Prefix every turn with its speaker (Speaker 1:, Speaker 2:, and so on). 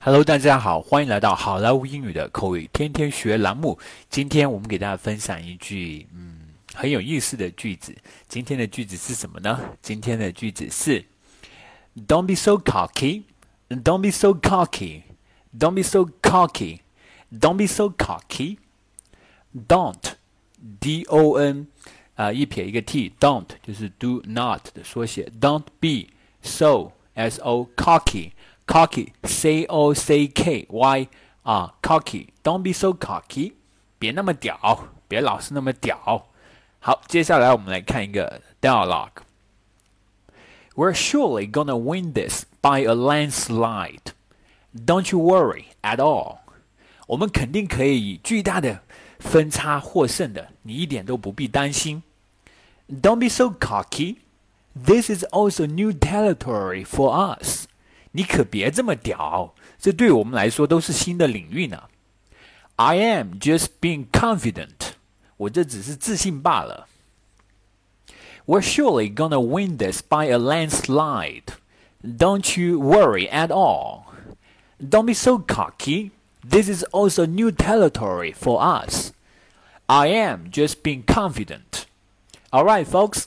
Speaker 1: Hello，大家好，欢迎来到好莱坞英语的口语天天学栏目。今天我们给大家分享一句嗯很有意思的句子。今天的句子是什么呢？今天的句子是 "Don't be so cocky, don't be so cocky, don't be so cocky, don't be so cocky, don't D O N 啊一撇一个 T，don't 就是 do not 的缩写，don't be so S O cocky。 cocky, c o c k y 啊，cocky，don't be so cocky，别那么屌，别老是那么屌。好，接下来我们来看一个 dialogue。We're surely gonna win this by a landslide. Don't you worry at all. 我们肯定可以以巨大的分差获胜的，你一点都不必担心。Don't be so cocky. This is also new territory for us. 你可别这么屌，这对我们来说都是新的领域呢。I am just being confident，我这只是自信罢了。We're surely gonna win this by a landslide. Don't you worry at all. Don't be so cocky. This is also new territory for us. I am just being confident. All right, folks.